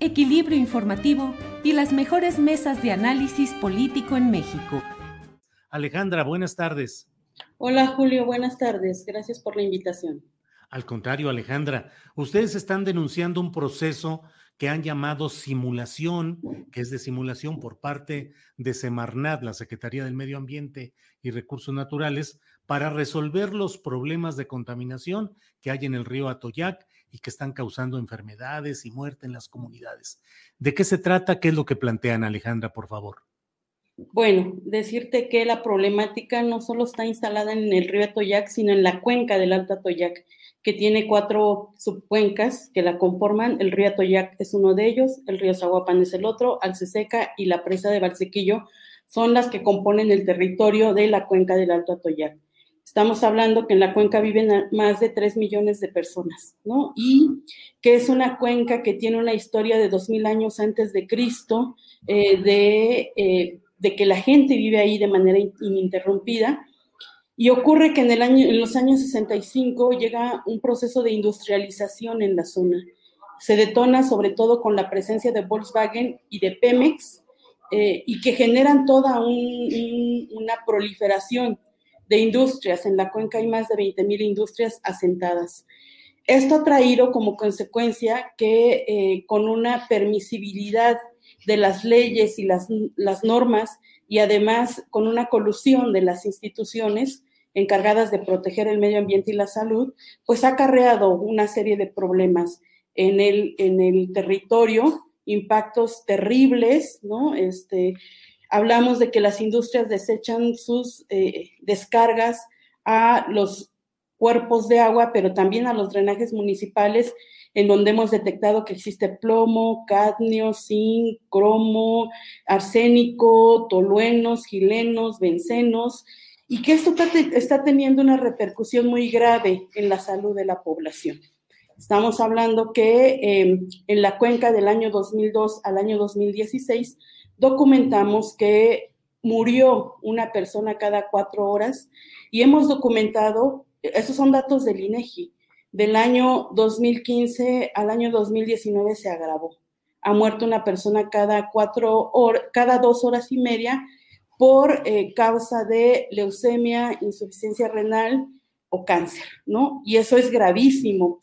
equilibrio informativo y las mejores mesas de análisis político en México. Alejandra, buenas tardes. Hola Julio, buenas tardes. Gracias por la invitación. Al contrario, Alejandra, ustedes están denunciando un proceso que han llamado simulación, que es de simulación por parte de Semarnat, la Secretaría del Medio Ambiente y Recursos Naturales, para resolver los problemas de contaminación que hay en el río Atoyac y que están causando enfermedades y muerte en las comunidades. ¿De qué se trata? ¿Qué es lo que plantean, Alejandra, por favor? Bueno, decirte que la problemática no solo está instalada en el río Atoyac, sino en la cuenca del Alto Atoyac, que tiene cuatro subcuencas que la conforman. El río Atoyac es uno de ellos, el río Zaguapan es el otro, Alceseca y la presa de Valsequillo son las que componen el territorio de la cuenca del Alto Atoyac. Estamos hablando que en la cuenca viven más de 3 millones de personas, ¿no? Y que es una cuenca que tiene una historia de 2000 años antes de Cristo, eh, de, eh, de, que la gente vive ahí de manera ininterrumpida. Y ocurre que en, el año, en los años 65 llega un proceso de industrialización en la zona. Se detona sobre todo con la presencia de Volkswagen y de Pemex, eh, y que generan toda un, un, una proliferación de industrias. En la cuenca hay más de 20 mil industrias asentadas. Esto ha traído como consecuencia que eh, con una permisibilidad de las leyes y las, las normas y además con una colusión de las instituciones encargadas de proteger el medio ambiente y la salud, pues ha acarreado una serie de problemas en el, en el territorio, impactos terribles, ¿no? Este, hablamos de que las industrias desechan sus eh, descargas a los cuerpos de agua, pero también a los drenajes municipales, en donde hemos detectado que existe plomo, cadmio, zinc, cromo, arsénico, toluenos, gilenos, bencenos, y que esto está teniendo una repercusión muy grave en la salud de la población. Estamos hablando que eh, en la cuenca del año 2002 al año 2016 documentamos que murió una persona cada cuatro horas y hemos documentado, esos son datos del INEGI, del año 2015 al año 2019 se agravó. Ha muerto una persona cada cuatro cada dos horas y media por eh, causa de leucemia, insuficiencia renal o cáncer, ¿no? Y eso es gravísimo.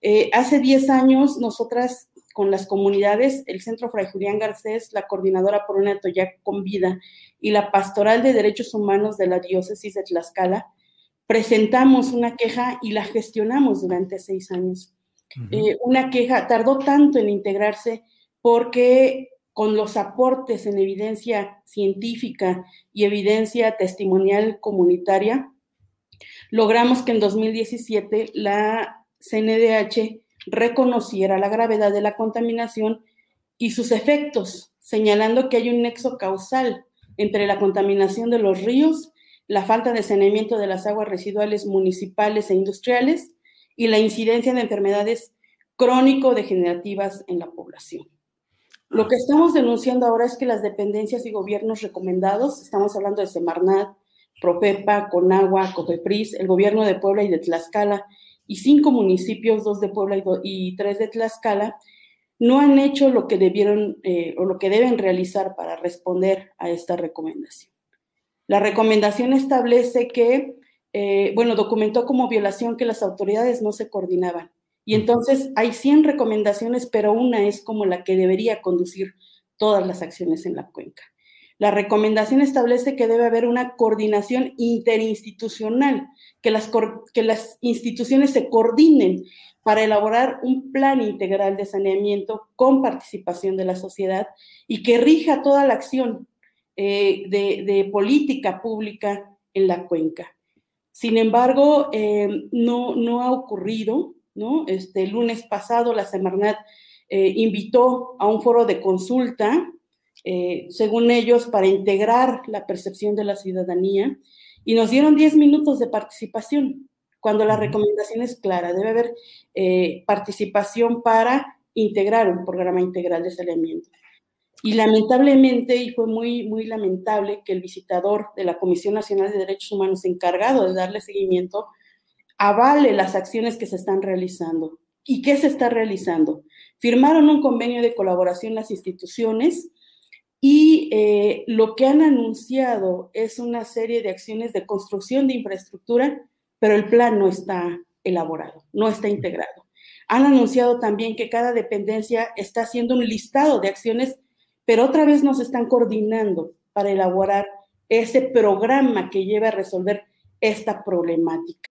Eh, hace 10 años nosotras con las comunidades, el Centro Fray Julián Garcés, la Coordinadora por una Toyac con Vida y la Pastoral de Derechos Humanos de la Diócesis de Tlaxcala, presentamos una queja y la gestionamos durante seis años. eh, una queja tardó tanto en integrarse porque con los aportes en evidencia científica y evidencia testimonial comunitaria, logramos que en 2017 la CNDH reconociera la gravedad de la contaminación y sus efectos, señalando que hay un nexo causal entre la contaminación de los ríos, la falta de saneamiento de las aguas residuales municipales e industriales y la incidencia de enfermedades crónico-degenerativas en la población. Lo que estamos denunciando ahora es que las dependencias y gobiernos recomendados, estamos hablando de Semarnat, Propepa, Conagua, Cofepris, el gobierno de Puebla y de Tlaxcala y cinco municipios, dos de Puebla y, tres de Tlaxcala, no han hecho lo que debieron eh, o lo que deben realizar para responder a esta recomendación. La recomendación establece que, eh, bueno, documentó como violación que las autoridades no se coordinaban. Y entonces hay 100 recomendaciones, pero una es como la que debería conducir todas las acciones en la cuenca. La recomendación establece que debe haber una coordinación interinstitucional, que las, que las instituciones se coordinen para elaborar un plan integral de saneamiento con participación de la sociedad y que rija toda la acción eh, de, política pública en la cuenca. Sin embargo, eh, no, no ha ocurrido, ¿no? Este, lunes pasado la Semarnat eh, invitó a un foro de consulta, según ellos, para integrar la percepción de la ciudadanía y nos dieron 10 minutos de participación, cuando la recomendación es clara, debe haber participación para integrar un programa integral de saneamiento. Y lamentablemente, y fue muy, muy lamentable que el visitador de la Comisión Nacional de Derechos Humanos encargado de darle seguimiento avale las acciones que se están realizando. ¿Y qué se está realizando? Firmaron un convenio de colaboración las instituciones y eh, lo que han anunciado es una serie de acciones de construcción de infraestructura, pero el plan no está elaborado, no está integrado. Han anunciado también que cada dependencia está haciendo un listado de acciones pero otra vez nos están coordinando para elaborar ese programa que lleve a resolver esta problemática.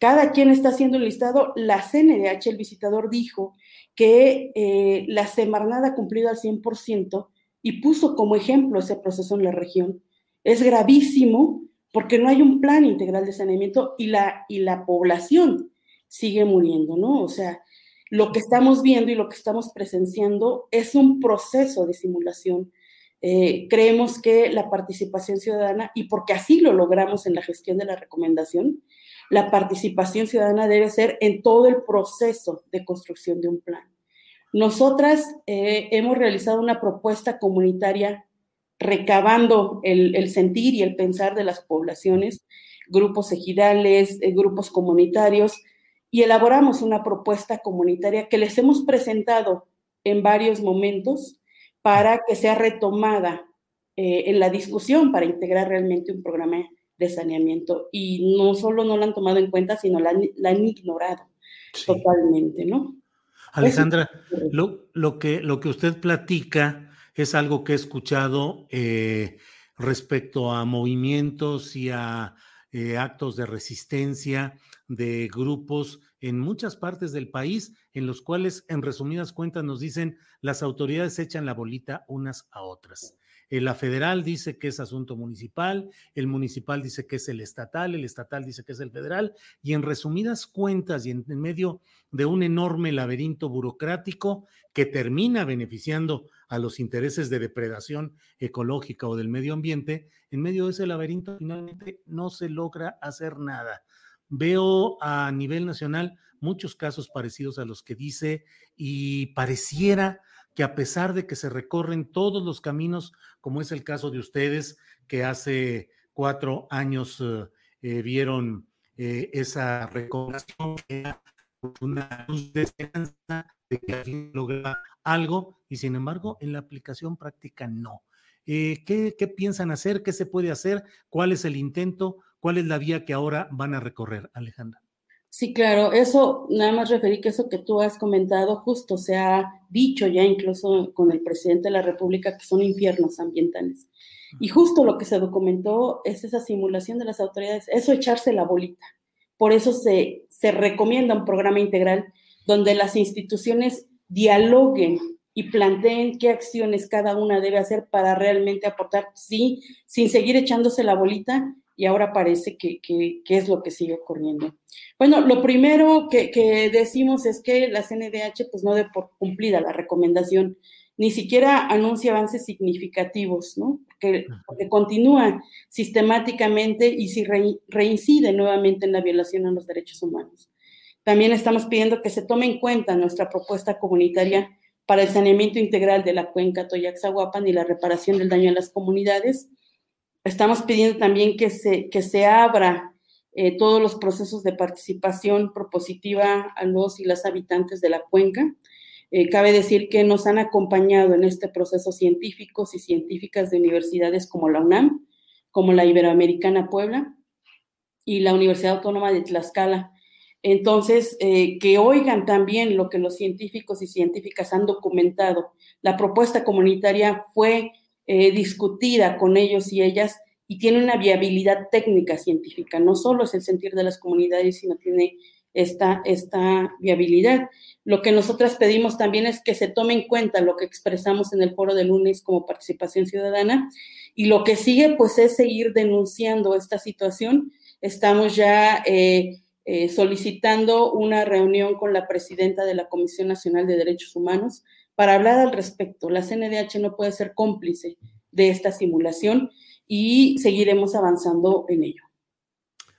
Cada quien está haciendo un listado. La CNDH, el visitador, dijo que eh, la Semarnada ha cumplido al 100% y puso como ejemplo ese proceso en la región. Es gravísimo porque no hay un plan integral de saneamiento y la, y la población sigue muriendo, ¿no? O sea, lo que estamos viendo y lo que estamos presenciando es un proceso de simulación. Eh, creemos que la participación ciudadana, y porque así lo logramos en la gestión de la recomendación, la participación ciudadana debe ser en todo el proceso de construcción de un plan. Nosotras eh, hemos realizado una propuesta comunitaria recabando el, sentir y el pensar de las poblaciones, grupos ejidales, eh, grupos comunitarios, y elaboramos una propuesta comunitaria que les hemos presentado en varios momentos para que sea retomada eh, en la discusión para integrar realmente un programa de saneamiento y no solo no la han tomado en cuenta, sino la, han ignorado totalmente, ¿no? Alessandra, lo, que, lo que usted platica es algo que he escuchado eh, respecto a movimientos y a eh, actos de resistencia de grupos en muchas partes del país, en los cuales, en resumidas cuentas, nos dicen las autoridades echan la bolita unas a otras. La federal dice que es asunto municipal, el municipal dice que es el estatal, el estatal dice que es el federal, y en resumidas cuentas y en, medio de un enorme laberinto burocrático que termina beneficiando a los intereses de depredación ecológica o del medio ambiente, en medio de ese laberinto finalmente no se logra hacer nada. Veo a nivel nacional muchos casos parecidos a los que dice y pareciera que a pesar de que se recorren todos los caminos, como es el caso de ustedes, que hace cuatro años eh, eh, vieron eh, esa recomendación, una luz de esperanza de que logra algo, y sin embargo en la aplicación práctica no. ¿qué, ¿Qué piensan hacer? ¿Qué se puede hacer? ¿Cuál es el intento? ¿Cuál es la vía que ahora van a recorrer, Alejandra? Sí, claro, eso, nada más referí que eso que tú has comentado, justo se ha dicho ya incluso con el presidente de la República que son infiernos ambientales. Y justo lo que se documentó es esa simulación de las autoridades, eso echarse la bolita. Por eso se, se recomienda un programa integral donde las instituciones dialoguen y planteen qué acciones cada una debe hacer para realmente aportar, sí, sin seguir echándose la bolita y ahora parece que, es lo que sigue ocurriendo. Bueno, lo primero que, decimos es que la CNDH pues no dé por cumplida la recomendación, ni siquiera anuncia avances significativos, ¿no? Porque, continúa sistemáticamente y si reincide nuevamente en la violación a los derechos humanos. También estamos pidiendo que se tome en cuenta nuestra propuesta comunitaria para el saneamiento integral de la cuenca Toyaxahuapan y la reparación del daño a las comunidades. Estamos pidiendo también que se, que se abra eh, todos los procesos de participación propositiva a los y las habitantes de la cuenca. Eh, cabe decir que nos han acompañado en este proceso científicos y científicas de universidades como la UNAM, como la Iberoamericana Puebla y la Universidad Autónoma de Tlaxcala. Entonces, eh, que oigan también lo que los científicos y científicas han documentado. La propuesta comunitaria fue eh, discutida con ellos y ellas y tiene una viabilidad técnica científica. No solo es el sentir de las comunidades, sino tiene esta, esta viabilidad. Lo que nosotras pedimos también es que se tome en cuenta lo que expresamos en el foro de lunes como participación ciudadana y lo que sigue pues es seguir denunciando esta situación. Estamos ya eh, eh, solicitando una reunión con la presidenta de la Comisión Nacional de Derechos Humanos para hablar al respecto. La CNDH no puede ser cómplice de esta simulación y seguiremos avanzando en ello.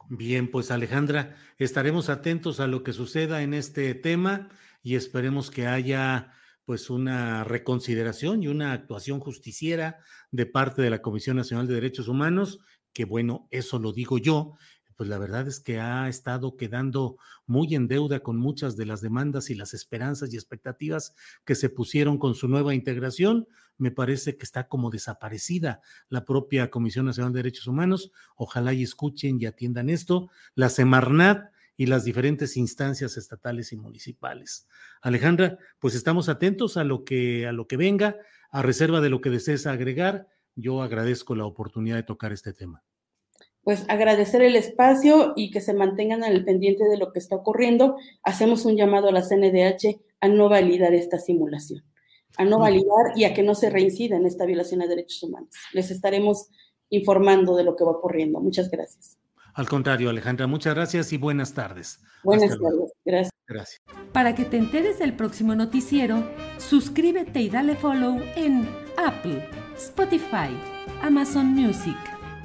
Bien, pues Alejandra, estaremos atentos a lo que suceda en este tema y esperemos que haya pues una reconsideración y una actuación justiciera de parte de la Comisión Nacional de Derechos Humanos, que bueno, eso lo digo yo, pues la verdad es que ha estado quedando muy en deuda con muchas de las demandas y las esperanzas y expectativas que se pusieron con su nueva integración. Me parece que está como desaparecida la propia Comisión Nacional de Derechos Humanos. Ojalá y escuchen y atiendan esto. La Semarnat y las diferentes instancias estatales y municipales. Alejandra, pues estamos atentos a lo que a lo que venga, a reserva de lo que desees agregar. Yo agradezco la oportunidad de tocar este tema pues agradecer el espacio y que se mantengan al pendiente de lo que está ocurriendo. Hacemos un llamado a la CNDH a no validar esta simulación, a no validar y a que no se reincida en esta violación a derechos humanos. Les estaremos informando de lo que va ocurriendo. Muchas gracias. Al contrario, Alejandra, muchas gracias y buenas tardes. Buenas tardes. Gracias. Gracias. Para que te enteres del próximo noticiero, suscríbete y dale follow en Apple, Spotify, Amazon Music